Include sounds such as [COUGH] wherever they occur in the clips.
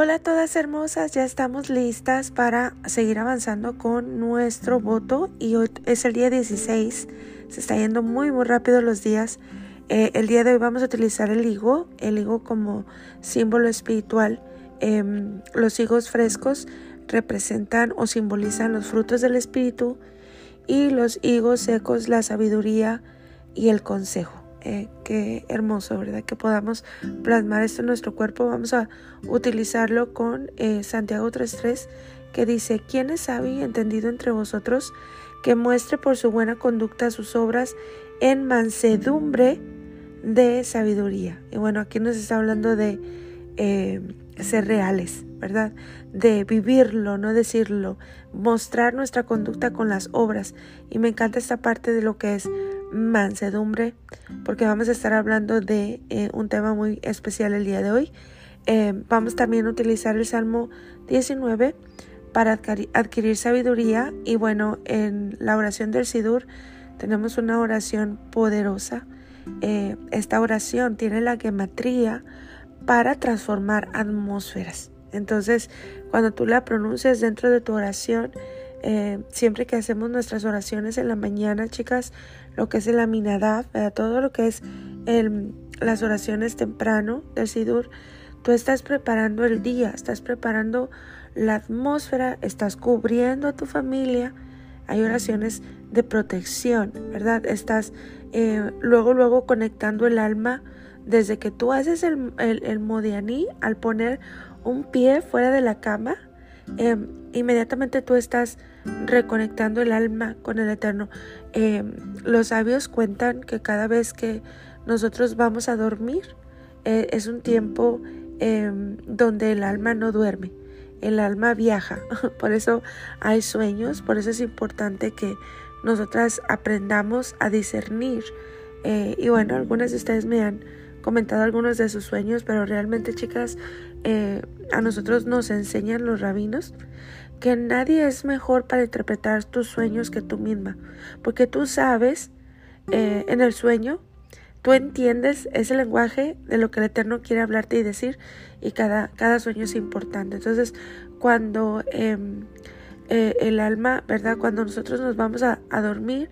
Hola a todas hermosas, ya estamos listas para seguir avanzando con nuestro voto y hoy es el día 16, se está yendo muy muy rápido los días. Eh, el día de hoy vamos a utilizar el higo, el higo como símbolo espiritual. Em, los higos frescos representan o simbolizan los frutos del espíritu y los higos secos la sabiduría y el consejo. Eh, qué hermoso, ¿verdad? Que podamos plasmar esto en nuestro cuerpo. Vamos a utilizarlo con eh, Santiago 3.3, que dice, ¿quién es sabio y entendido entre vosotros? Que muestre por su buena conducta sus obras en mansedumbre de sabiduría. Y bueno, aquí nos está hablando de eh, ser reales, ¿verdad? De vivirlo, no decirlo, mostrar nuestra conducta con las obras. Y me encanta esta parte de lo que es mansedumbre, porque vamos a estar hablando de eh, un tema muy especial el día de hoy. Eh, vamos también a utilizar el Salmo 19 para adquirir, sabiduría y bueno, en la oración del Sidur tenemos una oración poderosa. Eh, esta oración tiene la gematría para transformar atmósferas. Entonces, cuando tú la pronuncias dentro de tu oración, siempre que hacemos nuestras oraciones en la mañana, chicas, lo que es el aminadab, todo lo que es las oraciones temprano del Sidur, tú estás preparando el día, estás preparando la atmósfera, estás cubriendo a tu familia. Hay oraciones de protección, ¿verdad? Estás eh, luego, luego conectando el alma desde que tú haces el, el, el modianí al poner un pie fuera de la cama Em, inmediatamente tú estás reconectando el alma con el Eterno. Em, los sabios cuentan que cada vez que nosotros vamos a dormir eh, es un tiempo em, donde el alma no duerme, el alma viaja. [LAUGHS] por eso hay sueños, por eso es importante que nosotras aprendamos a discernir. Eh, y bueno, algunas de ustedes me han comentado algunos de sus sueños, pero realmente chicas, eh, a nosotros nos enseñan los rabinos que nadie es mejor para interpretar tus sueños que tú misma, porque tú sabes eh, en el sueño, tú entiendes ese lenguaje de lo que el Eterno quiere hablarte y decir, y cada, cada sueño es importante. Entonces, cuando em, eh, el alma, ¿verdad? Cuando nosotros nos vamos a, a dormir,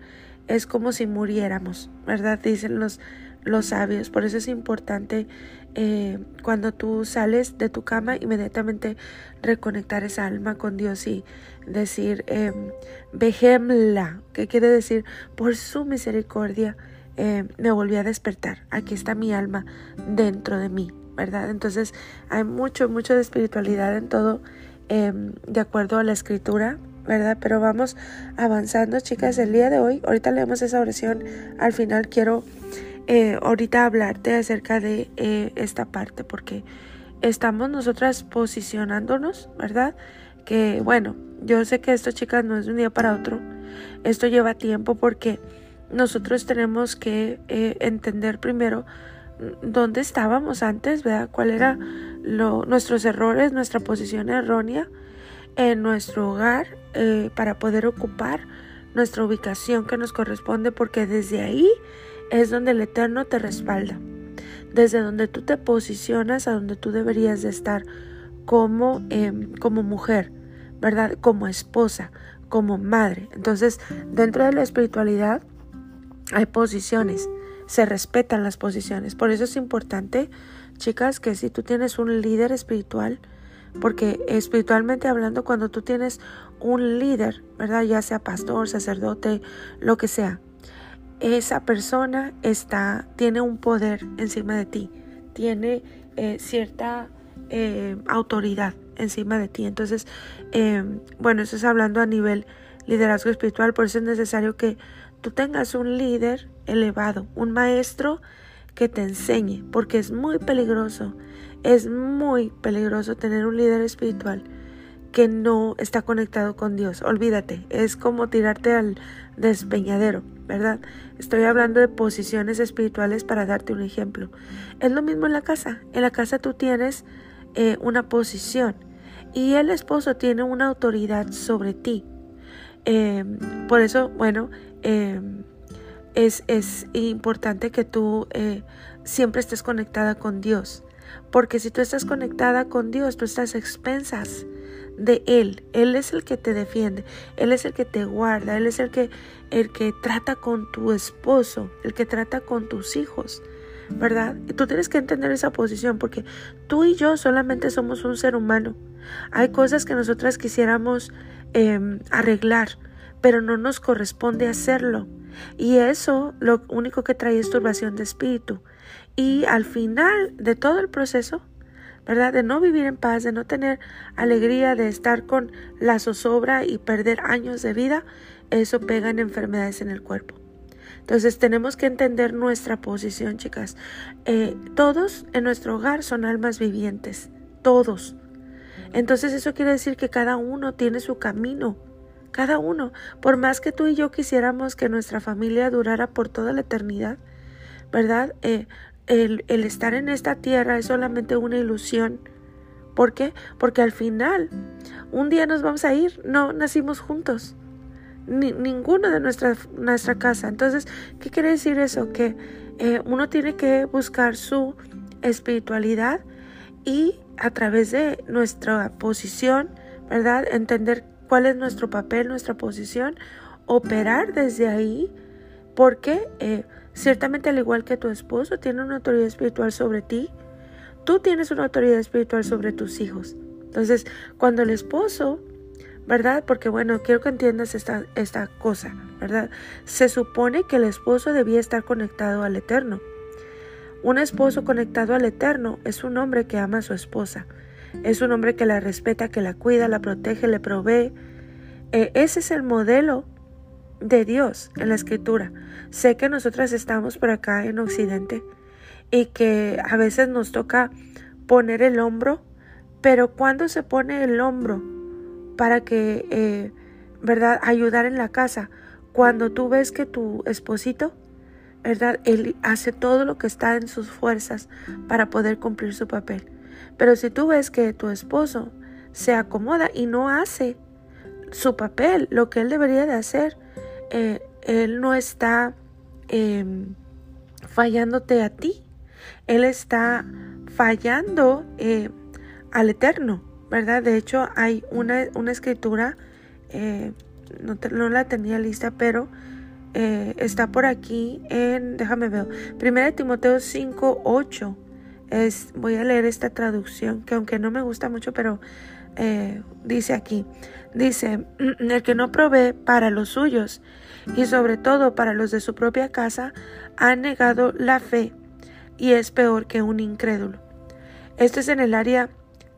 es como si muriéramos, ¿verdad? Dicen los los sabios. Por eso es importante eh, cuando tú sales de tu cama, inmediatamente reconectar esa alma con Dios y decir, eh, que quiere decir, por su misericordia em, me volví a despertar. Aquí está mi alma dentro de mí, ¿verdad? Entonces hay mucho, mucho de espiritualidad en todo, em, de acuerdo a la escritura. ¿verdad? Pero vamos avanzando, chicas, el día de hoy. Ahorita leemos esa oración. Al final quiero eh, ahorita hablarte acerca de eh, esta parte porque estamos nosotras posicionándonos, ¿verdad? Que bueno, yo sé que esto chicas no es de un día para otro, esto lleva tiempo porque nosotros tenemos que eh, entender primero dónde estábamos antes, ¿verdad? ¿Cuál era lo, nuestros errores, nuestra posición errónea en nuestro hogar para poder ocupar nuestra ubicación que nos corresponde porque desde ahí es donde el Eterno te respalda, desde donde tú te posicionas a donde tú deberías de estar como, em, como mujer, ¿verdad? Como esposa, como madre. Entonces, dentro de la espiritualidad hay posiciones, se respetan las posiciones. Por eso es importante, chicas, que si tú tienes un líder espiritual, porque espiritualmente hablando, cuando tú tienes un líder, ¿verdad? Ya sea pastor, sacerdote, lo que sea, esa persona está, tiene un poder encima de ti, tiene eh, cierta eh, autoridad encima de ti. Entonces, eh, bueno, eso es hablando a nivel liderazgo espiritual, por eso es necesario que tú tengas un líder elevado, un maestro que te enseñe, porque es muy peligroso, es muy peligroso tener un líder espiritual que no está conectado con Dios. Olvídate, es como tirarte al despeñadero, ¿verdad? Estoy hablando de posiciones espirituales para darte un ejemplo. Es lo mismo en la casa. En la casa tú tienes eh, una posición y el esposo tiene una autoridad sobre ti. Em, por eso, bueno, em, es, es, importante que tú eh, siempre estés conectada con Dios. Porque si tú estás conectada con Dios, tú estás expensas de Él. Él es el que te defiende, Él es el que te guarda, Él es el que, el que trata con tu esposo, el que trata con tus hijos. ¿Verdad? Y tú tienes que entender esa posición porque tú y yo solamente somos un ser humano. Hay cosas que nosotras quisiéramos em, arreglar, pero no nos corresponde hacerlo. Y eso lo único que trae es turbación de espíritu. Y al final de todo el proceso, ¿verdad? De no vivir en paz, de no tener alegría, de estar con la zozobra y perder años de vida, eso pega en enfermedades en el cuerpo. Entonces tenemos que entender nuestra posición, chicas. Eh, todos en nuestro hogar son almas vivientes, todos. Entonces eso quiere decir que cada uno tiene su camino, cada uno. Por más que tú y yo quisiéramos que nuestra familia durara por toda la eternidad, ¿verdad? Eh, el, estar en esta tierra es solamente una ilusión. ¿Por qué? Porque al final, un día nos vamos a ir, no nacimos juntos ninguno de nuestra, nuestra casa. Entonces, ¿qué quiere decir eso? Que eh, uno tiene que buscar su espiritualidad y a través de nuestra posición, ¿verdad? Entender cuál es nuestro papel, nuestra posición, operar desde ahí, porque eh, ciertamente al igual que tu esposo tiene una autoridad espiritual sobre ti, tú tienes una autoridad espiritual sobre tus hijos. Entonces, cuando el esposo ¿verdad? Porque bueno, quiero que entiendas esta, esta cosa, ¿verdad? Se supone que el esposo debía estar conectado al Eterno. Un esposo conectado al Eterno es un hombre que ama a su esposa, es un hombre que la respeta, que la cuida, la protege, le provee. Eh, ese es el modelo de Dios en la escritura. Sé que nosotras estamos por acá en Occidente y que a veces nos toca poner el hombro, pero cuando se pone el hombro para que, eh, ¿verdad?, ayudar en la casa. Cuando tú ves que tu esposito, ¿verdad?, él hace todo lo que está en sus fuerzas para poder cumplir su papel. Pero si tú ves que tu esposo se acomoda y no hace su papel, lo que él debería de hacer, eh, él no está em, fallándote a ti, él está fallando eh, al Eterno. ¿verdad? De hecho, hay una, una escritura, eh, no, la tenía lista, pero está por aquí en, déjame ver, 1 Timoteo 5, 8. Es, voy a leer esta traducción, que aunque no me gusta mucho, pero eh, dice aquí, dice, el que no provee para los suyos y sobre todo para los de su propia casa, ha negado la fe y es peor que un incrédulo. Esto es en el área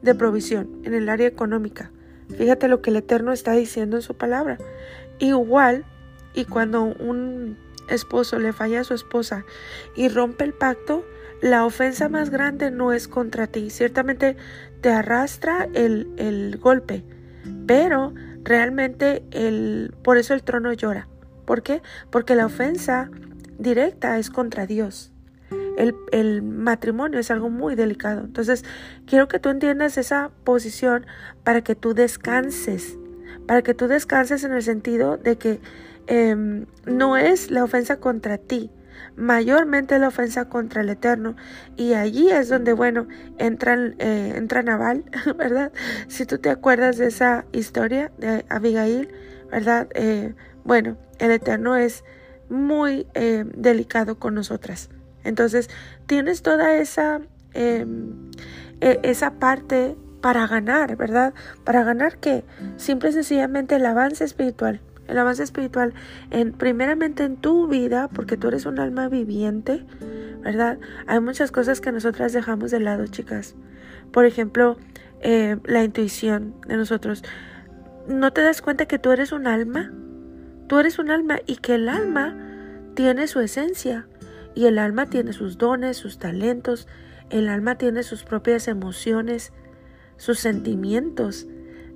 de provisión en el área económica. Fíjate lo que el Eterno está diciendo en su palabra. Igual, y cuando un esposo le falla a su esposa y rompe el pacto, la ofensa más grande no es contra ti. Ciertamente te arrastra el, el golpe, pero realmente el, por eso el trono llora. ¿Por qué? Porque la ofensa directa es contra Dios el, matrimonio es algo muy delicado. Entonces, quiero que tú entiendas esa posición para que tú descanses, para que tú descanses en el sentido de que em, no es la ofensa contra ti, mayormente la ofensa contra el Eterno. Y allí es donde, bueno, entran, eh, entra Naval, [LAUGHS] ¿verdad? Si tú te acuerdas de esa historia de Abigail, ¿verdad? Eh, bueno, el Eterno es muy eh, delicado con nosotras. Entonces, tienes toda esa, em, e, esa parte para ganar, ¿verdad? Para ganar que simple y sencillamente el avance espiritual. El avance espiritual, en, primeramente en tu vida, porque tú eres un alma viviente, ¿verdad? Hay muchas cosas que nosotras dejamos de lado, chicas. Por ejemplo, eh, la intuición de nosotros. ¿No te das cuenta que tú eres un alma? Tú eres un alma y que el alma tiene su esencia. Y el alma tiene sus dones, sus talentos, el alma tiene sus propias emociones, sus sentimientos.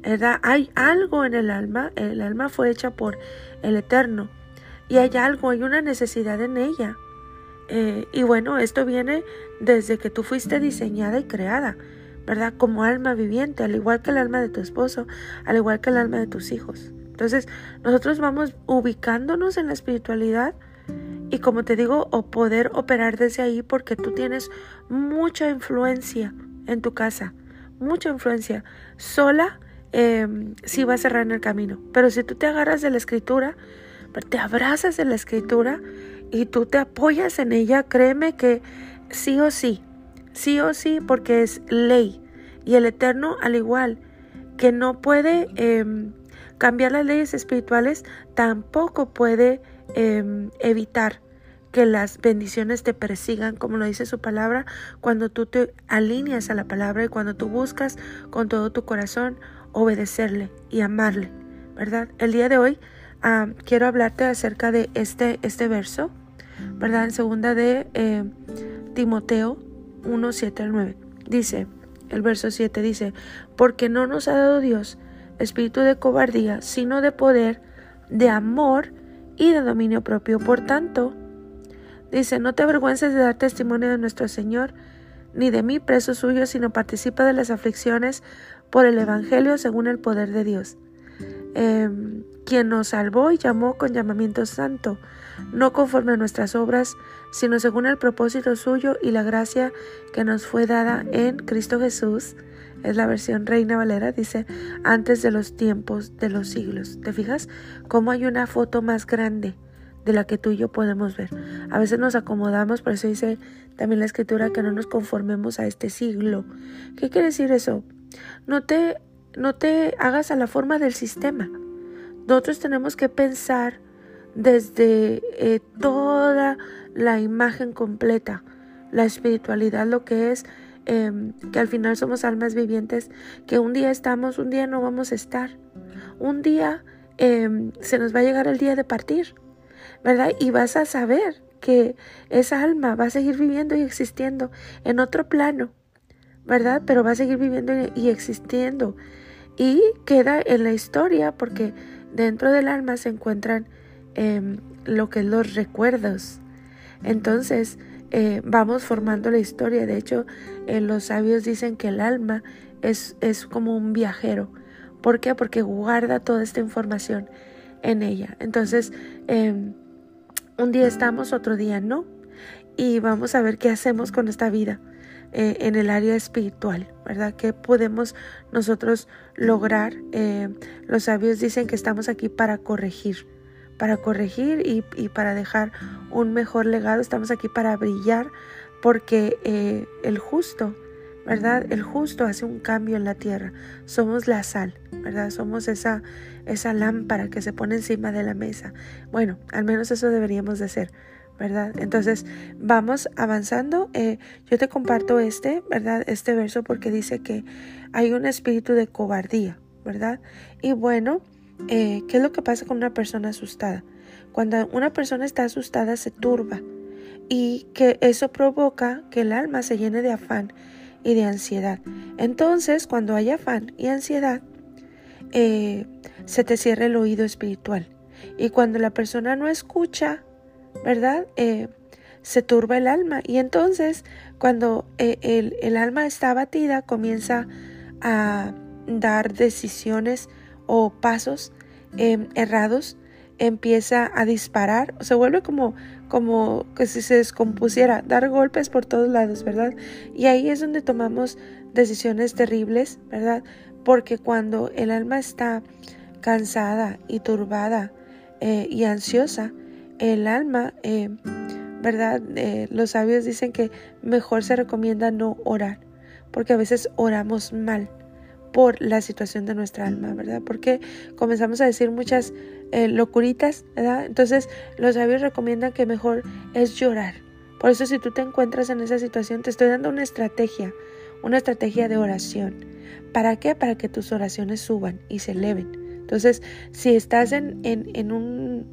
¿Verdad? Hay algo en el alma, el alma fue hecha por el Eterno y hay algo, hay una necesidad en ella. Eh, y bueno, esto viene desde que tú fuiste diseñada y creada, ¿verdad? Como alma viviente, al igual que el alma de tu esposo, al igual que el alma de tus hijos. Entonces, nosotros vamos ubicándonos en la espiritualidad y como te digo, o poder operar desde ahí porque tú tienes mucha influencia en tu casa, mucha influencia. Sola eh, sí va a cerrar en el camino, pero si tú te agarras de la escritura, te abrazas de la escritura y tú te apoyas en ella, créeme que sí o sí, sí o sí, porque es ley. Y el Eterno, al igual que no puede em, cambiar las leyes espirituales, tampoco puede em, evitar que las bendiciones te persigan, como lo dice su palabra, cuando tú te alineas a la palabra y cuando tú buscas con todo tu corazón obedecerle y amarle, ¿verdad? El día de hoy quiero hablarte acerca de este, este verso, ¿verdad? En segunda de eh, Timoteo 1, 7 al 9. Dice, el verso 7 dice, porque no nos ha dado Dios espíritu de cobardía, sino de poder, de amor y de dominio propio. Por tanto, dice, no te avergüences de dar testimonio de nuestro Señor, ni de mí preso suyo, sino participa de las aflicciones por el Evangelio según el poder de Dios, em, quien nos salvó y llamó con llamamiento santo, no conforme a nuestras obras, sino según el propósito suyo y la gracia que nos fue dada en Cristo Jesús. Es la versión Reina Valera, dice, antes de los tiempos de los siglos. ¿Te fijas cómo hay una foto más grande de la que tú y yo podemos ver? A veces nos acomodamos, por eso dice también la escritura que no nos conformemos a este siglo. ¿Qué quiere decir eso? No te, no te hagas a la forma del sistema. Nosotros tenemos que pensar desde eh, toda la imagen completa, la espiritualidad, lo que es em, que al final somos almas vivientes, que un día estamos, un día no vamos a estar. Un día em, se nos va a llegar el día de partir, ¿verdad? Y vas a saber que esa alma va a seguir viviendo y existiendo en otro plano, ¿verdad? Pero va a seguir viviendo y existiendo. Y queda en la historia porque dentro del alma se encuentran Em, lo que es los recuerdos. Entonces, eh, vamos formando la historia. De hecho, eh, los sabios dicen que el alma es, es como un viajero. ¿Por qué? Porque guarda toda esta información en ella. Entonces, em, un día estamos, otro día no. Y vamos a ver qué hacemos con esta vida eh, en el área espiritual, ¿verdad? ¿Qué podemos nosotros lograr? los sabios dicen que estamos aquí para corregir para corregir y, para dejar un mejor legado. Estamos aquí para brillar porque eh, el justo, ¿verdad? El justo hace un cambio en la tierra. Somos la sal, ¿verdad? Somos esa, esa lámpara que se pone encima de la mesa. Bueno, al menos eso deberíamos de ser. Entonces vamos avanzando. Eh, yo te comparto este, ¿verdad? Este verso porque dice que hay un espíritu de cobardía, ¿verdad? Y bueno, eh, ¿qué es lo que pasa con una persona asustada? Cuando una persona está asustada se turba y que eso provoca que el alma se llene de afán y de ansiedad. Entonces, cuando hay afán y ansiedad, eh, se te cierra el oído espiritual. Y cuando la persona no escucha, ¿verdad? Eh, se turba el alma. Y entonces, cuando el, el alma está abatida, comienza a dar decisiones o pasos em, errados, empieza a disparar, se vuelve como, como que si se descompusiera, dar golpes por todos lados, ¿verdad? Y ahí es donde tomamos decisiones terribles, ¿verdad? Porque cuando el alma está cansada y turbada eh, y ansiosa, el alma, eh, ¿verdad? Eh, los sabios dicen que mejor se recomienda no orar, porque a veces oramos mal por la situación de nuestra alma, ¿verdad? Porque comenzamos a decir muchas eh, locuritas, ¿verdad? Entonces los sabios recomiendan que mejor es llorar. Por eso si tú te encuentras en esa situación, te estoy dando una estrategia, una estrategia de oración. ¿Para qué? Para que tus oraciones suban y se eleven. Entonces, si estás en, en, un,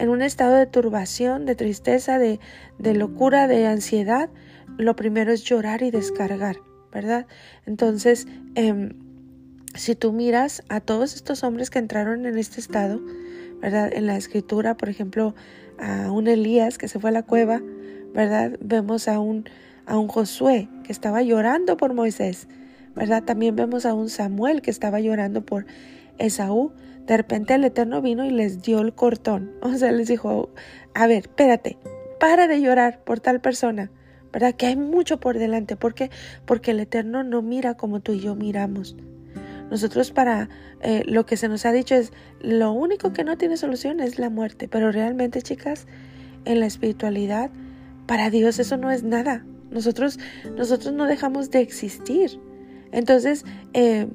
en un estado de turbación, de tristeza, de, de locura, de ansiedad, lo primero es llorar y descargar, ¿verdad? Entonces, eh, si tú miras a todos estos hombres que entraron en este estado, ¿verdad? En la escritura, por ejemplo, a un Elías que se fue a la cueva, ¿verdad? Vemos a un, a un Josué que estaba llorando por Moisés, ¿verdad? También vemos a un Samuel que estaba llorando por Esaú. De repente el Eterno vino y les dio el cortón. [LAUGHS] O sea, les dijo, a ver, espérate, para de llorar por tal persona. ¿Verdad? Que hay mucho por delante. ¿Por qué? Porque el Eterno no mira como tú y yo miramos. Nosotros para eh, lo que se nos ha dicho es, lo único que no tiene solución es la muerte. Pero realmente, chicas, en la espiritualidad, para Dios eso no es nada. Nosotros, nosotros no dejamos de existir. Entonces, eh,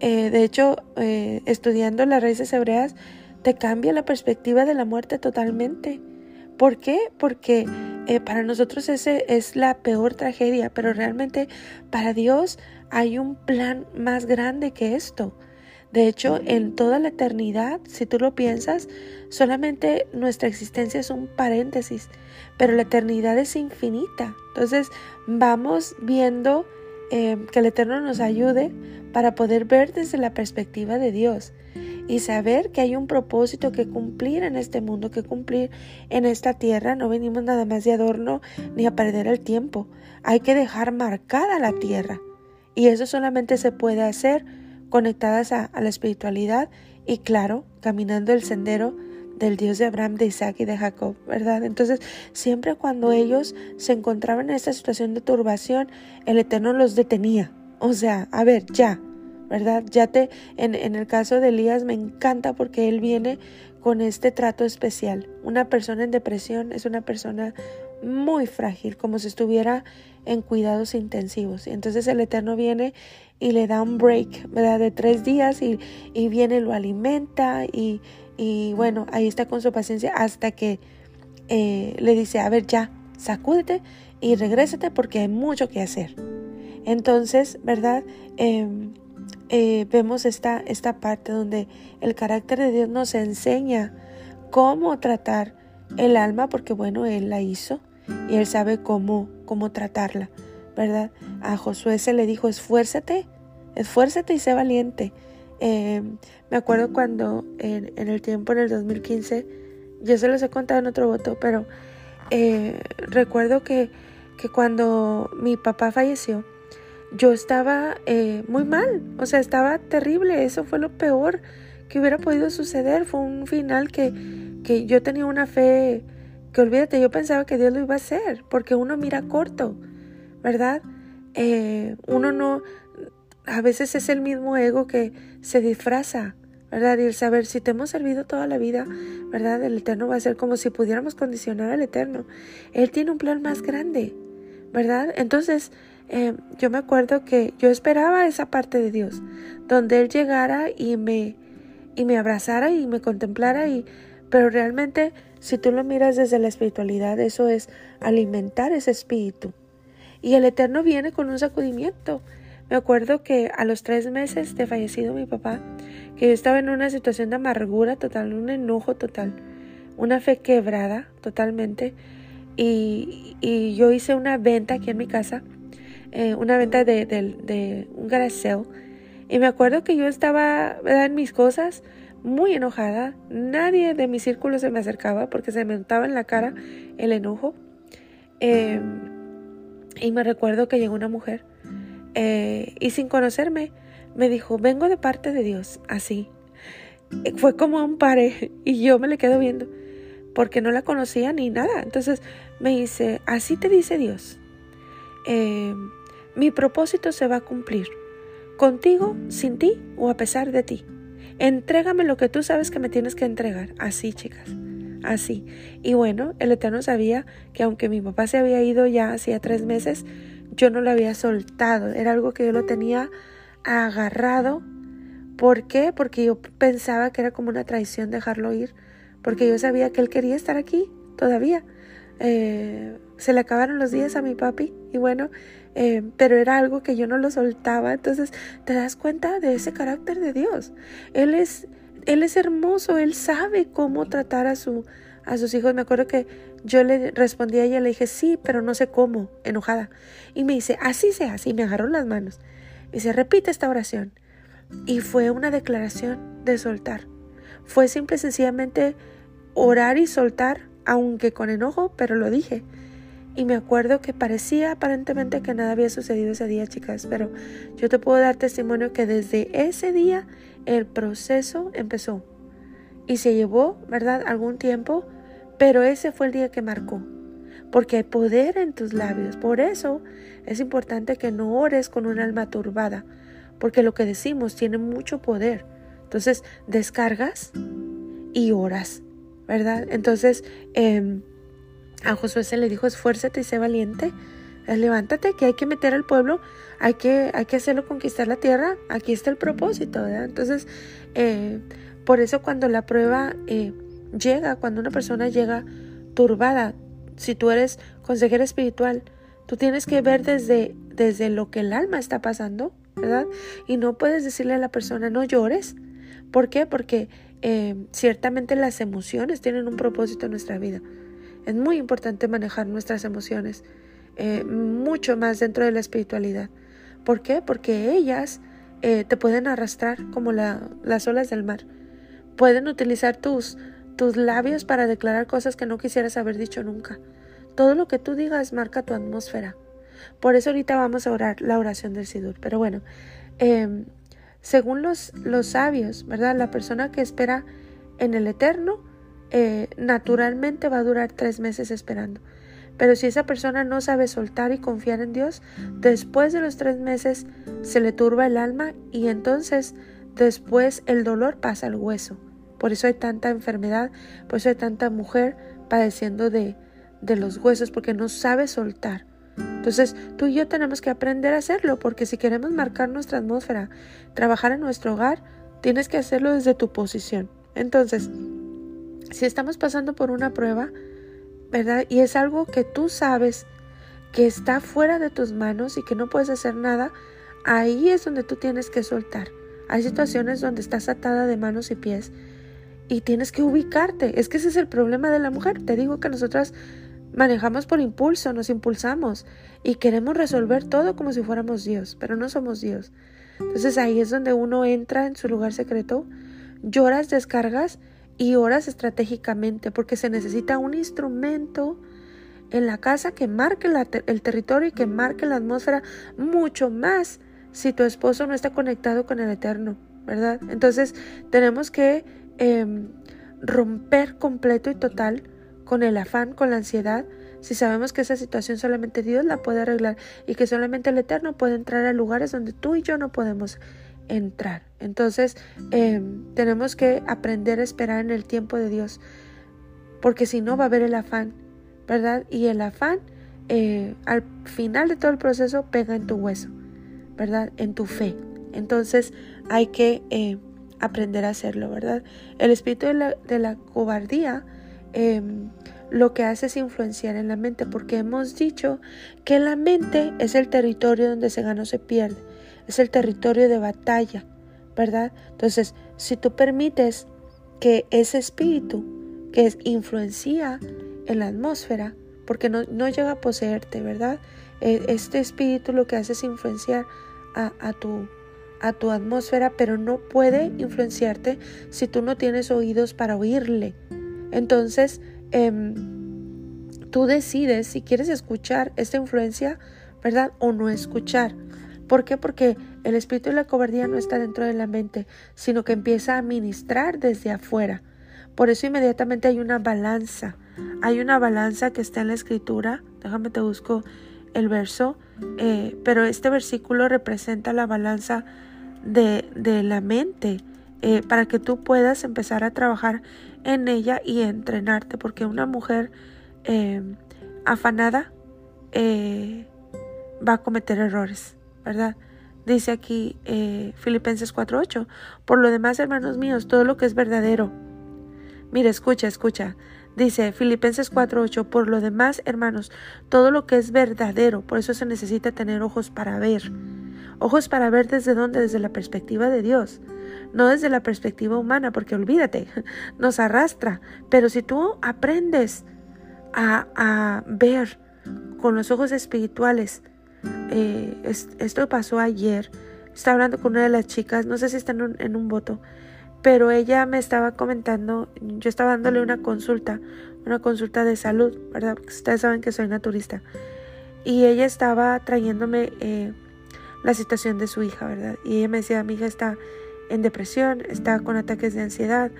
eh, de hecho, estudiando las raíces hebreas, te cambia la perspectiva de la muerte totalmente. ¿Por qué? Porque eh, para nosotros ese es la peor tragedia, pero realmente para Dios hay un plan más grande que esto. De hecho, en toda la eternidad, si tú lo piensas, solamente nuestra existencia es un paréntesis, pero la eternidad es infinita. Entonces, vamos viendo eh, que el Eterno nos ayude para poder ver desde la perspectiva de Dios y saber que hay un propósito que cumplir en este mundo, que cumplir en esta tierra. No venimos nada más de adorno ni a perder el tiempo. Hay que dejar marcada la tierra. Y eso solamente se puede hacer conectadas a, la espiritualidad y claro, caminando el sendero del Dios de Abraham, de Isaac y de Jacob, ¿verdad? Entonces, siempre cuando ellos se encontraban en esta situación de turbación, el Eterno los detenía. O sea, a ver, ya, ¿verdad? Ya te, en, en el caso de Elías me encanta porque él viene con este trato especial. Una persona en depresión es una persona muy frágil, como si estuviera en cuidados intensivos. Y entonces el Eterno viene y le da un break, ¿verdad? De tres días y, y viene, lo alimenta y, y, bueno, ahí está con su paciencia hasta que eh, le dice, a ver, ya, sacúdete y regrésate porque hay mucho que hacer. Entonces, ¿verdad? Eh, eh, vemos esta, esta parte donde el carácter de Dios nos enseña cómo tratar el alma, porque bueno, Él la hizo y Él sabe cómo, cómo tratarla, ¿verdad? A Josué se le dijo, esfuérzate, esfuérzate y sé valiente. Em, me acuerdo cuando en, el tiempo, en el 2015, yo se los he contado en otro voto, pero eh, recuerdo que, que cuando mi papá falleció, yo estaba eh, muy mal, o sea, estaba terrible, eso fue lo peor que hubiera podido suceder, fue un final que, que yo tenía una fe que olvídate, yo pensaba que Dios lo iba a hacer, porque uno mira corto, ¿verdad? Eh, uno no, a veces es el mismo ego que se disfraza, ¿verdad? Y el saber si te hemos servido toda la vida, ¿verdad? El Eterno va a ser como si pudiéramos condicionar al Eterno. Él tiene un plan más grande, ¿verdad? Entonces, eh, yo me acuerdo que yo esperaba esa parte de Dios, donde Él llegara y me, y me abrazara y me contemplara, y, pero realmente si tú lo miras desde la espiritualidad, eso es alimentar ese espíritu. Y el Eterno viene con un sacudimiento. Me acuerdo que a los tres meses de fallecido mi papá, que yo estaba en una situación de amargura total, un enojo total, una fe quebrada totalmente, y, y yo hice una venta aquí en mi casa eh, una venta de, de, un garage Y me acuerdo que yo estaba en mis cosas muy enojada. Nadie de mi círculo se me acercaba porque se me untaba en la cara el enojo. Em, y me recuerdo que llegó una mujer eh, y sin conocerme me dijo, vengo de parte de Dios, así. Fue como un pare [LAUGHS] y yo me le quedo viendo porque no la conocía ni nada. Entonces me dice, así te dice Dios. Eh, mi propósito se va a cumplir, contigo, sin ti o a pesar de ti. Entrégame lo que tú sabes que me tienes que entregar. Así, chicas. Así. Y bueno, el Eterno sabía que aunque mi papá se había ido ya hacía tres meses, yo no lo había soltado. Era algo que yo lo tenía agarrado. ¿Por qué? Porque yo pensaba que era como una traición dejarlo ir. Porque yo sabía que él quería estar aquí todavía. Eh, se le acabaron los días a mi papi y bueno, eh, pero era algo que yo no lo soltaba. Entonces te das cuenta de ese carácter de Dios. Él es, él es hermoso, él sabe cómo tratar a, su, a sus hijos. Me acuerdo que yo le respondí a ella, le dije, sí, pero no sé cómo, enojada. Y me dice, así sea, así, me agarró las manos. Y dice, repite esta oración. Y fue una declaración de soltar. Fue simple y sencillamente orar y soltar aunque con enojo, pero lo dije. Y me acuerdo que parecía aparentemente que nada había sucedido ese día, chicas, pero yo te puedo dar testimonio que desde ese día el proceso empezó. Y se llevó, ¿verdad?, algún tiempo, pero ese fue el día que marcó. Porque hay poder en tus labios. Por eso es importante que no ores con un alma turbada, porque lo que decimos tiene mucho poder. Entonces, descargas y oras, ¿verdad? Entonces, eh, a Josué se le dijo, esfuérzate y sé valiente, levántate, que hay que meter al pueblo, hay que, hay que hacerlo conquistar la tierra, aquí está el propósito, ¿verdad? Entonces, eh, por eso cuando la prueba eh, llega, cuando una persona llega turbada, si tú eres consejero espiritual, tú tienes que ver desde, desde lo que el alma está pasando, ¿verdad? Y no puedes decirle a la persona, no llores. ¿Por qué? Porque eh, ciertamente las emociones tienen un propósito en nuestra vida. Es muy importante manejar nuestras emociones, eh, mucho más dentro de la espiritualidad. ¿Por qué? Porque ellas eh, te pueden arrastrar como las olas del mar. Pueden utilizar tus, tus labios para declarar cosas que no quisieras haber dicho nunca. Todo lo que tú digas marca tu atmósfera. Por eso ahorita vamos a orar la oración del Sidur. Pero bueno, em, según los, sabios, ¿verdad? La persona que espera en el eterno eh, naturalmente va a durar tres meses esperando. Pero si esa persona no sabe soltar y confiar en Dios, después de los tres meses se le turba el alma y entonces después el dolor pasa al hueso. Por eso hay tanta enfermedad, por eso hay tanta mujer padeciendo de, de los huesos, porque no sabe soltar. Entonces tú y yo tenemos que aprender a hacerlo, porque si queremos marcar nuestra atmósfera, trabajar en nuestro hogar, tienes que hacerlo desde tu posición. Entonces, si estamos pasando por una prueba, ¿verdad? Y es algo que tú sabes que está fuera de tus manos y que no puedes hacer nada, ahí es donde tú tienes que soltar. Hay situaciones donde estás atada de manos y pies y tienes que ubicarte. Es que ese es el problema de la mujer. Te digo que nosotras manejamos por impulso, nos impulsamos y queremos resolver todo como si fuéramos Dios, pero no somos Dios. Entonces ahí es donde uno entra en su lugar secreto, lloras, descargas y oras estratégicamente porque se necesita un instrumento en la casa que marque el territorio y que marque la atmósfera mucho más si tu esposo no está conectado con el eterno, ¿verdad? Entonces tenemos que em, romper completo y total con el afán, con la ansiedad, si sabemos que esa situación solamente Dios la puede arreglar y que solamente el Eterno puede entrar a lugares donde tú y yo no podemos entrar. Entonces em, tenemos que aprender a esperar en el tiempo de Dios, porque si no va a haber el afán, ¿verdad? Y el afán eh, al final de todo el proceso pega en tu hueso, ¿verdad? En tu fe. Entonces hay que eh, aprender a hacerlo, ¿verdad? El espíritu de la, de la cobardía em, lo que hace es influenciar en la mente, porque hemos dicho que la mente es el territorio donde se gana o se pierde es el territorio de batalla, ¿verdad? Entonces, si tú permites que ese espíritu que es, influencia en la atmósfera, porque no, no, llega a poseerte, ¿verdad? E, este espíritu lo que hace es influenciar a, tu, a tu atmósfera, pero no puede influenciarte si tú no tienes oídos para oírle. Entonces, em, tú decides si quieres escuchar esta influencia, ¿verdad? O no escuchar. ¿Por qué? Porque el espíritu de la cobardía no está dentro de la mente, sino que empieza a ministrar desde afuera. Por eso inmediatamente hay una balanza. Hay una balanza que está en la escritura. Déjame te busco el verso. Eh, pero este versículo representa la balanza de, de la mente eh, para que tú puedas empezar a trabajar en ella y entrenarte. Porque una mujer eh, afanada va a cometer errores. ¿verdad? Dice aquí eh, Filipenses 4.8, por lo demás, hermanos míos, todo lo que es verdadero. Mira, escucha, escucha. Dice Filipenses 4.8, por lo demás, hermanos, todo lo que es verdadero, por eso se necesita tener ojos para ver. Ojos para ver desde dónde, desde la perspectiva de Dios, no desde la perspectiva humana, porque olvídate, [LAUGHS] nos arrastra. Pero si tú aprendes a, a ver con los ojos espirituales, eh, esto pasó ayer. Estaba hablando con una de las chicas, no sé si está en un, voto, pero ella me estaba comentando, yo estaba dándole una consulta, una consulta de salud, ¿verdad? Ustedes saben que soy naturista. Y ella estaba trayéndome eh, la situación de su hija, ¿verdad? Y ella me decía, mi hija está en depresión, está con ataques de ansiedad,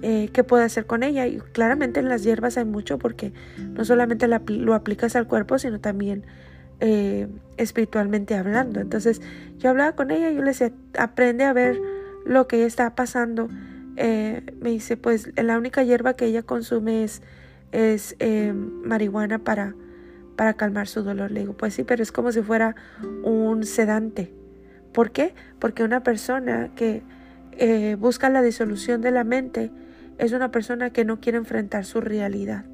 eh, ¿qué puedo hacer con ella? Y claramente en las hierbas hay mucho porque no solamente lo aplicas al cuerpo, sino también eh, espiritualmente hablando. Entonces yo hablaba con ella y yo le decía, aprende a ver lo que está pasando. Eh, me dice, pues la única hierba que ella consume es, es marihuana para, para calmar su dolor. Le digo, pues sí, pero es como si fuera un sedante. ¿Por qué? Porque una persona que eh, busca la disolución de la mente es una persona que no quiere enfrentar su realidad.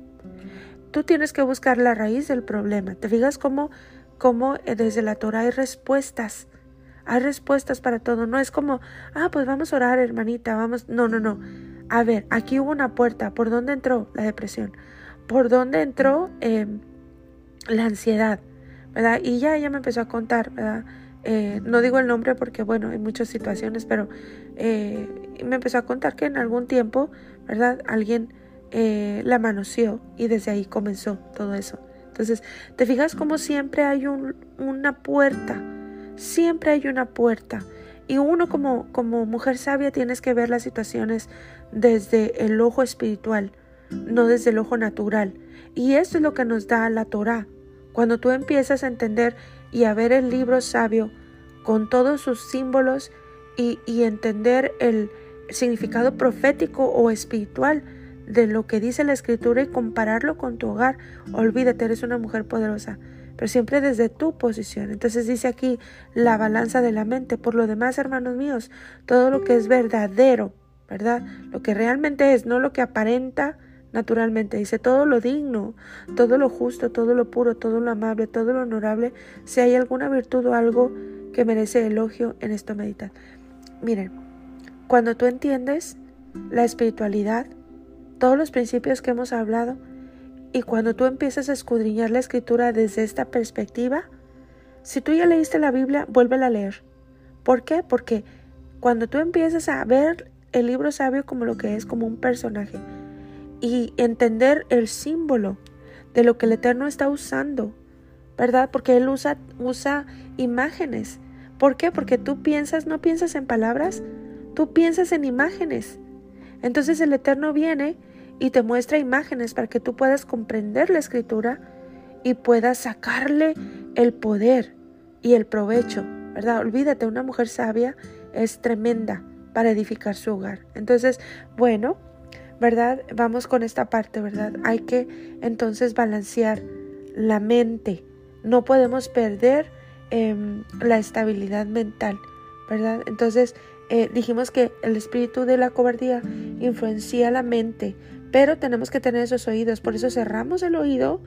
Tú tienes que buscar la raíz del problema. ¿Te fijas cómo, cómo desde la Torah hay respuestas? Hay respuestas para todo. No es como, ah, pues vamos a orar, hermanita, vamos. No, no, no. A ver, aquí hubo una puerta. ¿Por dónde entró la depresión? ¿Por dónde entró em, la ansiedad? ¿Verdad? Y ya ella me empezó a contar, ¿verdad? Eh, no digo el nombre porque, bueno, hay muchas situaciones, pero eh, me empezó a contar que en algún tiempo, ¿verdad? Alguien eh, la manoseó y desde ahí comenzó todo eso. Entonces, te fijas como siempre hay un, una puerta Siempre hay una puerta. Y uno como, como mujer sabia tienes que ver las situaciones desde el ojo espiritual, no desde el ojo natural. Y eso es lo que nos da la Torah. Cuando tú empiezas a entender y a ver el libro sabio con todos sus símbolos y, entender el significado profético o espiritual de lo que dice la escritura y compararlo con tu hogar, olvídate, eres una mujer poderosa pero siempre desde tu posición. Entonces dice aquí la balanza de la mente. Por lo demás, hermanos míos, todo lo que es verdadero, ¿verdad? Lo que realmente es, no lo que aparenta naturalmente. Dice todo lo digno, todo lo justo, todo lo puro, todo lo amable, todo lo honorable. Si hay alguna virtud o algo que merece elogio, en esto medita. Miren, cuando tú entiendes la espiritualidad, todos los principios que hemos hablado, y cuando tú empiezas a escudriñar la escritura desde esta perspectiva, si tú ya leíste la Biblia, vuélvela a leer. ¿Por qué? Porque cuando tú empiezas a ver el libro sabio como lo que es, como un personaje, y entender el símbolo de lo que el Eterno está usando, ¿verdad? Porque Él usa, usa imágenes. ¿Por qué? Porque tú piensas, no piensas en palabras, tú piensas en imágenes. Entonces el Eterno viene y te muestra imágenes para que tú puedas comprender la escritura y puedas sacarle el poder y el provecho, ¿verdad? Olvídate, una mujer sabia es tremenda para edificar su hogar. Entonces, bueno, ¿verdad? Vamos con esta parte, ¿verdad? Hay que entonces balancear la mente. No podemos perder em, la estabilidad mental, ¿verdad? Entonces, eh, dijimos que el espíritu de la cobardía influencia la mente, pero tenemos que tener esos oídos, por eso cerramos el oído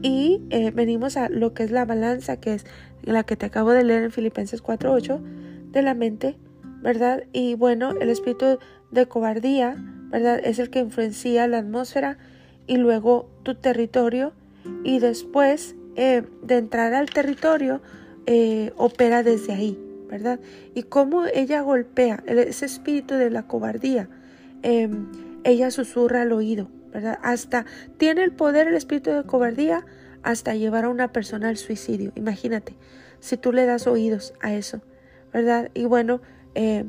y eh, venimos a lo que es la balanza, que es la que te acabo de leer en Filipenses 4.8, de la mente, ¿verdad? Y bueno, el espíritu de cobardía, ¿verdad? Es el que influencia la atmósfera y luego tu territorio y después eh, de entrar al territorio eh, opera desde ahí, ¿verdad? Y cómo ella golpea ese espíritu de la cobardía. Em, ella susurra al oído, ¿verdad? Hasta tiene el poder el espíritu de cobardía hasta llevar a una persona al suicidio. Imagínate, si tú le das oídos a eso, ¿verdad? Y bueno, eh,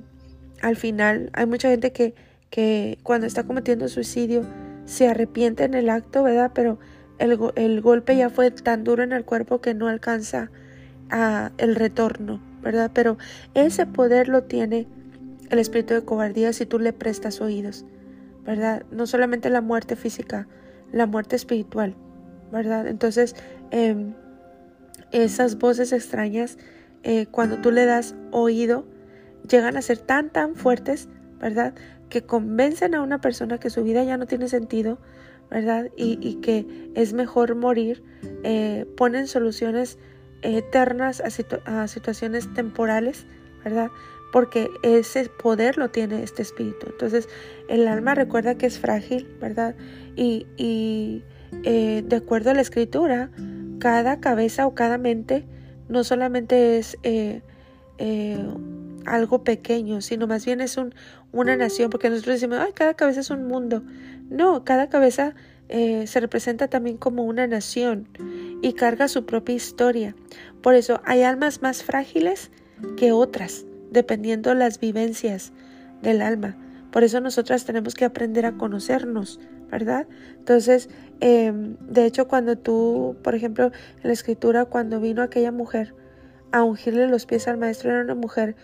al final hay mucha gente que, que cuando está cometiendo suicidio se arrepiente en el acto, ¿verdad? Pero el, golpe ya fue tan duro en el cuerpo que no alcanza a el retorno, ¿verdad? Pero ese poder lo tiene el espíritu de cobardía si tú le prestas oídos. ¿verdad? No solamente la muerte física, la muerte espiritual, ¿verdad? Entonces, em, esas voces extrañas, eh, cuando tú le das oído, llegan a ser tan, tan fuertes, ¿verdad? Que convencen a una persona que su vida ya no tiene sentido, ¿verdad? Y, que es mejor morir, eh, ponen soluciones eternas a, a situaciones temporales, ¿verdad? porque ese poder lo tiene este espíritu. Entonces, el alma recuerda que es frágil, ¿verdad? Y, eh, de acuerdo a la escritura, cada cabeza o cada mente no solamente es eh, algo pequeño, sino más bien es un, una nación, porque nosotros decimos, ay, cada cabeza es un mundo. No, cada cabeza eh, se representa también como una nación y carga su propia historia. Por eso hay almas más frágiles que otras, dependiendo las vivencias del alma. Por eso nosotras tenemos que aprender a conocernos, ¿verdad? Entonces, em, de hecho, cuando tú, por ejemplo, en la escritura, cuando vino aquella mujer a ungirle los pies al maestro, era una mujer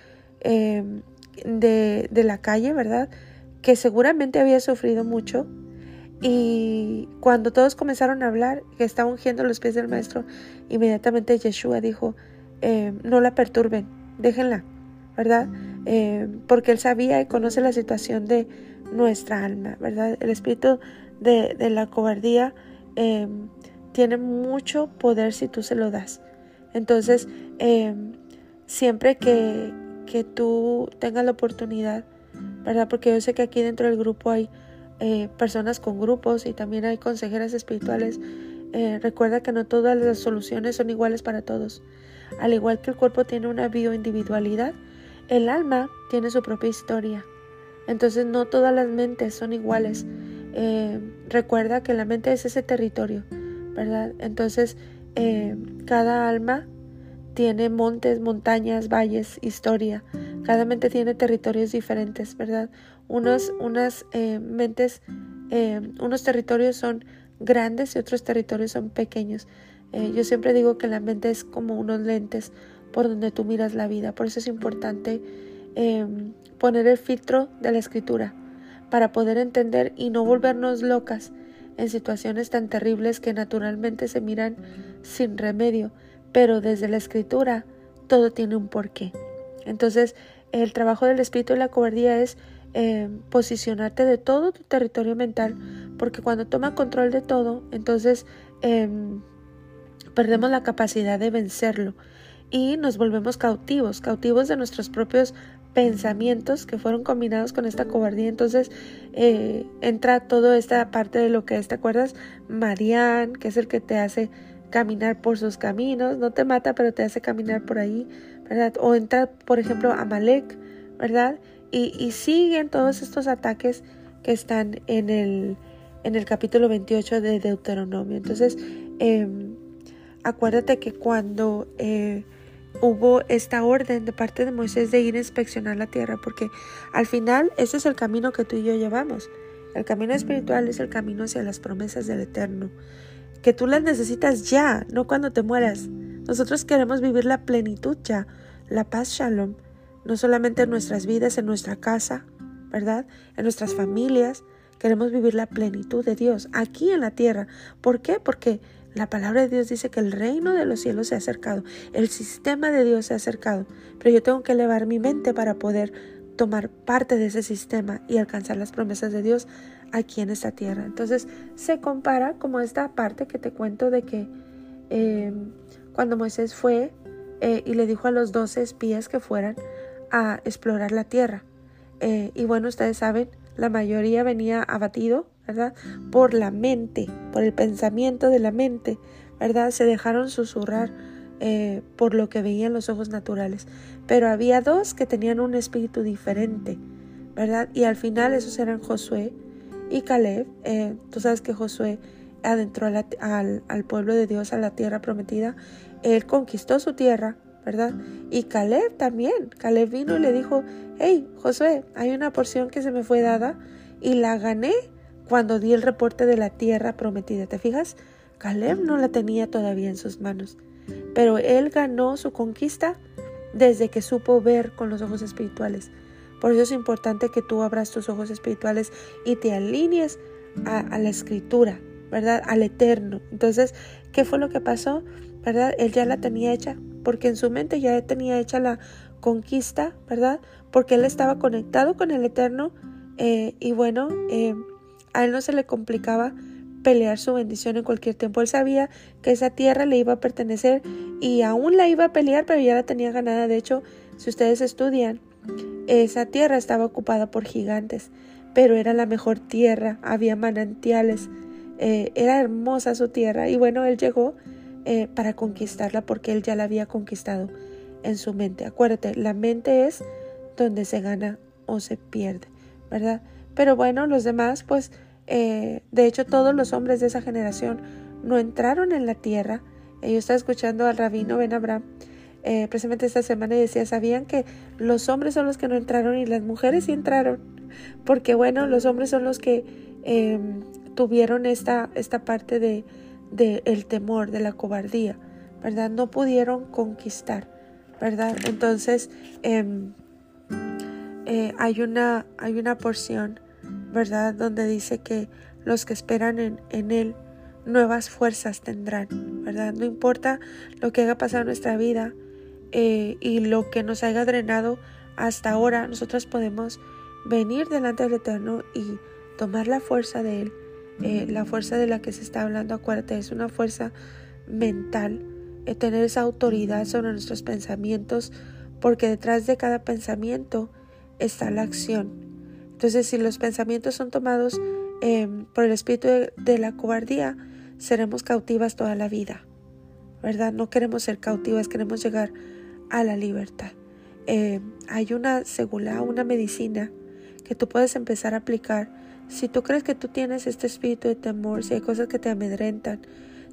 em, de, de la calle, ¿verdad? Que seguramente había sufrido mucho, y cuando todos comenzaron a hablar, que estaba ungiendo los pies del maestro, inmediatamente Yeshua dijo, eh, no la perturben, déjenla, ¿verdad? Eh, porque él sabía y conoce la situación de nuestra alma, ¿verdad? El espíritu de, la cobardía tiene mucho poder si tú se lo das. Entonces, siempre que, que tú tengas la oportunidad, ¿verdad? Porque yo sé que aquí dentro del grupo hay eh, personas con grupos y también hay consejeras espirituales. Eh, recuerda que no todas las soluciones son iguales para todos. Al igual que el cuerpo tiene una bioindividualidad, el alma tiene su propia historia. Entonces no todas las mentes son iguales. Eh, recuerda que la mente es ese territorio, ¿verdad? Entonces cada alma tiene montes, montañas, valles, historia. Cada mente tiene territorios diferentes, ¿verdad? unos, unas eh, mentes, eh, unos territorios son grandes y otros territorios son pequeños. Eh, yo siempre digo que la mente es como unos lentes por donde tú miras la vida. Por eso es importante em, poner el filtro de la escritura para poder entender y no volvernos locas en situaciones tan terribles que naturalmente se miran sin remedio. Pero desde la escritura todo tiene un porqué. Entonces, el trabajo del espíritu y la cobardía es eh, posicionarte de todo tu territorio mental, porque cuando toma control de todo, entonces em, perdemos la capacidad de vencerlo y nos volvemos cautivos, cautivos de nuestros propios pensamientos que fueron combinados con esta cobardía. Entonces eh, entra toda esta parte de lo que es, ¿te acuerdas? Marian, que es el que te hace caminar por sus caminos, no te mata, pero te hace caminar por ahí, ¿verdad? O entra, por ejemplo, Amalek, ¿verdad? Y, siguen todos estos ataques que están en el, en el capítulo 28 de Deuteronomio. Entonces, em, acuérdate que cuando eh, hubo esta orden de parte de Moisés de ir a inspeccionar la tierra, porque al final ese es el camino que tú y yo llevamos. El camino espiritual es el camino hacia las promesas del Eterno, que tú las necesitas ya, no cuando te mueras. Nosotros queremos vivir la plenitud ya, la paz shalom, no solamente en nuestras vidas, en nuestra casa, ¿verdad? En nuestras familias. Queremos vivir la plenitud de Dios aquí en la tierra. ¿Por qué? Porque la palabra de Dios dice que el reino de los cielos se ha acercado, el sistema de Dios se ha acercado, pero yo tengo que elevar mi mente para poder tomar parte de ese sistema y alcanzar las promesas de Dios aquí en esta tierra. Entonces se compara como esta parte que te cuento de que eh, cuando Moisés fue eh, y le dijo a los doce espías que fueran a explorar la tierra. Eh, y bueno, ustedes saben, la mayoría venía abatido, ¿verdad? Por la mente, por el pensamiento de la mente, ¿verdad? Se dejaron susurrar por lo que veían los ojos naturales. Pero había dos que tenían un espíritu diferente, ¿verdad? Y al final esos eran Josué y Caleb. Eh, tú sabes que Josué adentró al, al pueblo de Dios a la tierra prometida. Él conquistó su tierra, ¿verdad? Y Caleb también. Caleb vino y le dijo, hey, Josué, hay una porción que se me fue dada y la gané cuando di el reporte de la tierra prometida. ¿Te fijas? Caleb no la tenía todavía en sus manos, pero él ganó su conquista desde que supo ver con los ojos espirituales. Por eso es importante que tú abras tus ojos espirituales y te alinees a, la escritura, ¿verdad? Al eterno. Entonces, ¿qué fue lo que pasó? ¿Verdad? Él ya la tenía hecha porque en su mente ya tenía hecha la conquista, ¿verdad? Porque él estaba conectado con el Eterno eh, y bueno, eh, a él no se le complicaba pelear su bendición en cualquier tiempo. Él sabía que esa tierra le iba a pertenecer y aún la iba a pelear, pero ya la tenía ganada. De hecho, si ustedes estudian, esa tierra estaba ocupada por gigantes, pero era la mejor tierra, había manantiales, eh, era hermosa su tierra y bueno, él llegó eh, para conquistarla porque él ya la había conquistado en su mente. Acuérdate, la mente es donde se gana o se pierde, ¿verdad? Pero bueno, los demás, pues, eh, de hecho todos los hombres de esa generación no entraron en la tierra. Yo estaba escuchando al rabino Ben Abraham eh, precisamente esta semana y decía, ¿sabían que los hombres son los que no entraron y las mujeres sí entraron? Porque bueno, los hombres son los que em, tuvieron esta, esta parte de, de el temor, de la cobardía, ¿verdad? No pudieron conquistar, ¿verdad? Entonces, em, hay, una, hay una porción ¿verdad? Donde dice que los que esperan en, en Él nuevas fuerzas tendrán, ¿verdad? No importa lo que haya pasado en nuestra vida eh, y lo que nos haya drenado hasta ahora, nosotros podemos venir delante del Eterno y tomar la fuerza de Él, eh, la fuerza de la que se está hablando, acuérdate, es una fuerza mental, eh, tener esa autoridad sobre nuestros pensamientos, porque detrás de cada pensamiento está la acción. Entonces, si los pensamientos son tomados em, por el espíritu de, la cobardía, seremos cautivas toda la vida, ¿verdad? No queremos ser cautivas, queremos llegar a la libertad. Em, hay una segula, una medicina que tú puedes empezar a aplicar. Si tú crees que tú tienes este espíritu de temor, si hay cosas que te amedrentan,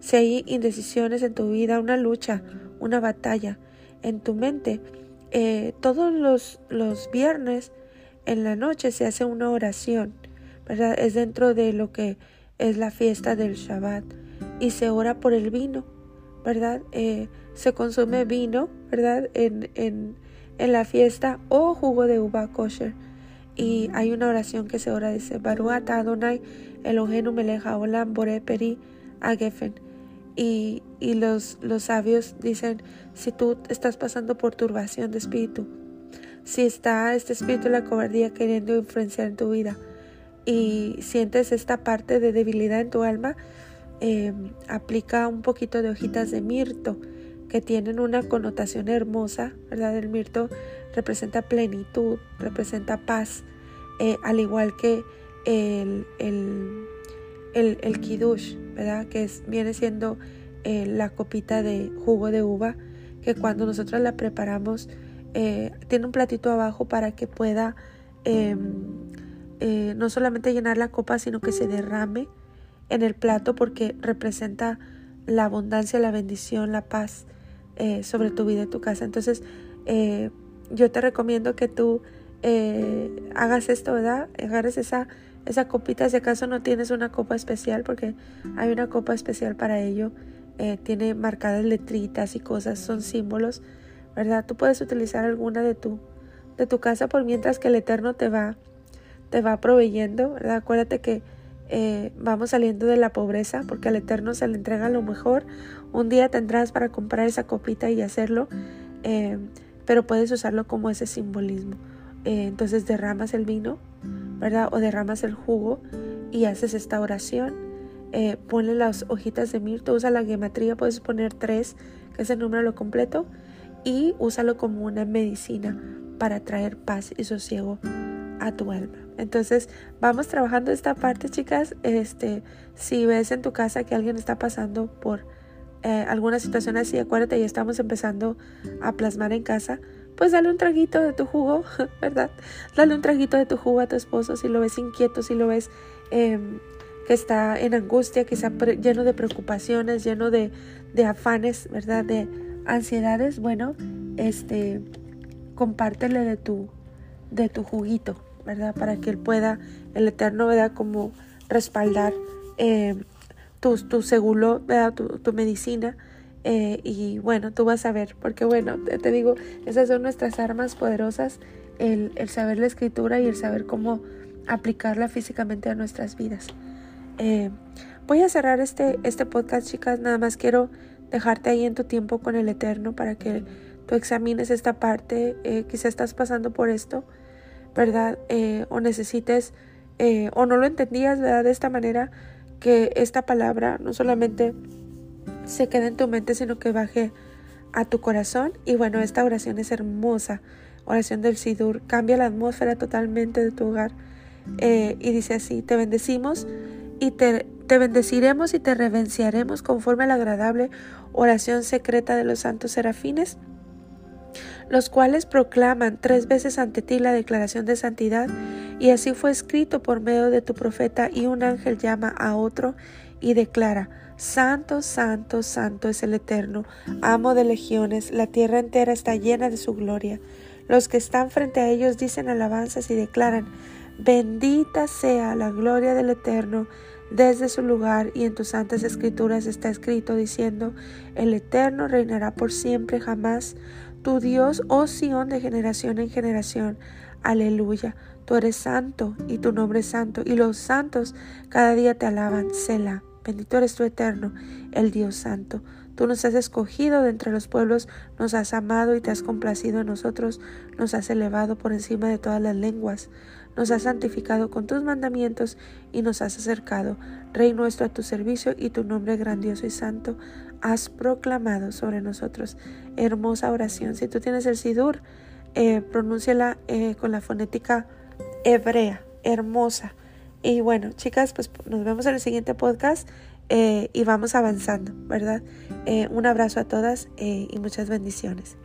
si hay indecisiones en tu vida, una lucha, una batalla en tu mente, eh, todos los, los viernes en la noche se hace una oración, ¿verdad? Es dentro de lo que es la fiesta del Shabbat y se ora por el vino, ¿verdad? Eh, se consume vino, ¿verdad? En, en, en, la fiesta o jugo de uva kosher. Y hay una oración que se ora, dice, Baruata Adonai Elohenu Meleja Olam Bore Peri Agefen. Y, y los, los sabios dicen, si tú estás pasando por turbación de espíritu, si está este espíritu de la cobardía queriendo influenciar en tu vida y sientes esta parte de debilidad en tu alma, em, aplica un poquito de hojitas de mirto que tienen una connotación hermosa, ¿verdad? El mirto representa plenitud, representa paz, eh, al igual que el, el, el, el kiddush, ¿verdad? Que es, viene siendo eh, la copita de jugo de uva, que cuando nosotros la preparamos, eh, tiene un platito abajo para que pueda em, no solamente llenar la copa, sino que se derrame en el plato porque representa la abundancia, la bendición, la paz eh, sobre tu vida y tu casa. Entonces, yo te recomiendo que tú hagas esto, ¿verdad? Agarres esa, esa copita, si acaso no tienes una copa especial, porque hay una copa especial para ello. tiene marcadas letritas y cosas, son símbolos ¿verdad? Tú puedes utilizar alguna de tu, de tu casa por mientras que el Eterno te va, te va proveyendo, ¿verdad? Acuérdate que eh, vamos saliendo de la pobreza porque al Eterno se le entrega lo mejor. Un día tendrás para comprar esa copita y hacerlo, eh, pero puedes usarlo como ese simbolismo. Eh, entonces derramas el vino, ¿verdad? O derramas el jugo y haces esta oración. ponle las hojitas de mirto, usa la gematría, puedes poner tres, que es el número lo completo y úsalo como una medicina para traer paz y sosiego a tu alma. Entonces, vamos trabajando esta parte, chicas. Este, si ves en tu casa que alguien está pasando por eh, alguna situación así, acuérdate, ya estamos empezando a plasmar en casa, pues dale un traguito de tu jugo, [LAUGHS] ¿verdad? Dale un traguito de tu jugo a tu esposo si lo ves inquieto, si lo ves em, que está en angustia, quizá lleno de preocupaciones, lleno de, de afanes, ¿verdad? De ansiedades, bueno, este, compártele de tu, de tu juguito, ¿verdad? Para que él pueda, el Eterno, ¿verdad? Como respaldar eh, tu, tu seguro. Tu, tu medicina. Eh, y bueno, tú vas a ver, porque bueno, te, digo, esas son nuestras armas poderosas, el, el, saber la escritura y el saber cómo aplicarla físicamente a nuestras vidas. Eh, voy a cerrar este, este podcast, chicas, nada más quiero dejarte ahí en tu tiempo con el Eterno para que tú examines esta parte, eh, quizá estás pasando por esto, ¿verdad? Eh, o necesites, o no lo entendías, ¿verdad? De esta manera, que esta palabra no solamente se quede en tu mente, sino que baje a tu corazón. Y bueno, esta oración es hermosa, oración del Sidur, cambia la atmósfera totalmente de tu hogar. y dice así, te bendecimos y te, te bendeciremos y te revenciaremos conforme a la agradable oración secreta de los santos serafines. Los cuales proclaman tres veces ante ti la declaración de santidad, y así fue escrito por medio de tu profeta, y un ángel llama a otro y declara, Santo, santo, santo es el Eterno, amo de legiones, la tierra entera está llena de su gloria. Los que están frente a ellos dicen alabanzas y declaran, Bendita sea la gloria del Eterno desde su lugar y en tus santas escrituras está escrito diciendo, el Eterno reinará por siempre jamás, tu Dios, oh Sión, de generación en generación. Aleluya, tú eres santo y tu nombre es santo y los santos cada día te alaban, Selah. Bendito eres tu eterno, el Dios santo. Tú nos has escogido de entre los pueblos, nos has amado y te has complacido en nosotros, nos has elevado por encima de todas las lenguas, nos has santificado con tus mandamientos y nos has acercado, Rey nuestro, a tu servicio y tu nombre grandioso y santo has proclamado sobre nosotros. Hermosa oración. Si tú tienes el Sidur, eh, pronúnciala eh, con la fonética hebrea, hermosa. Y bueno, chicas, pues nos vemos en el siguiente podcast eh, y vamos avanzando, ¿verdad? Un abrazo a todas y muchas bendiciones.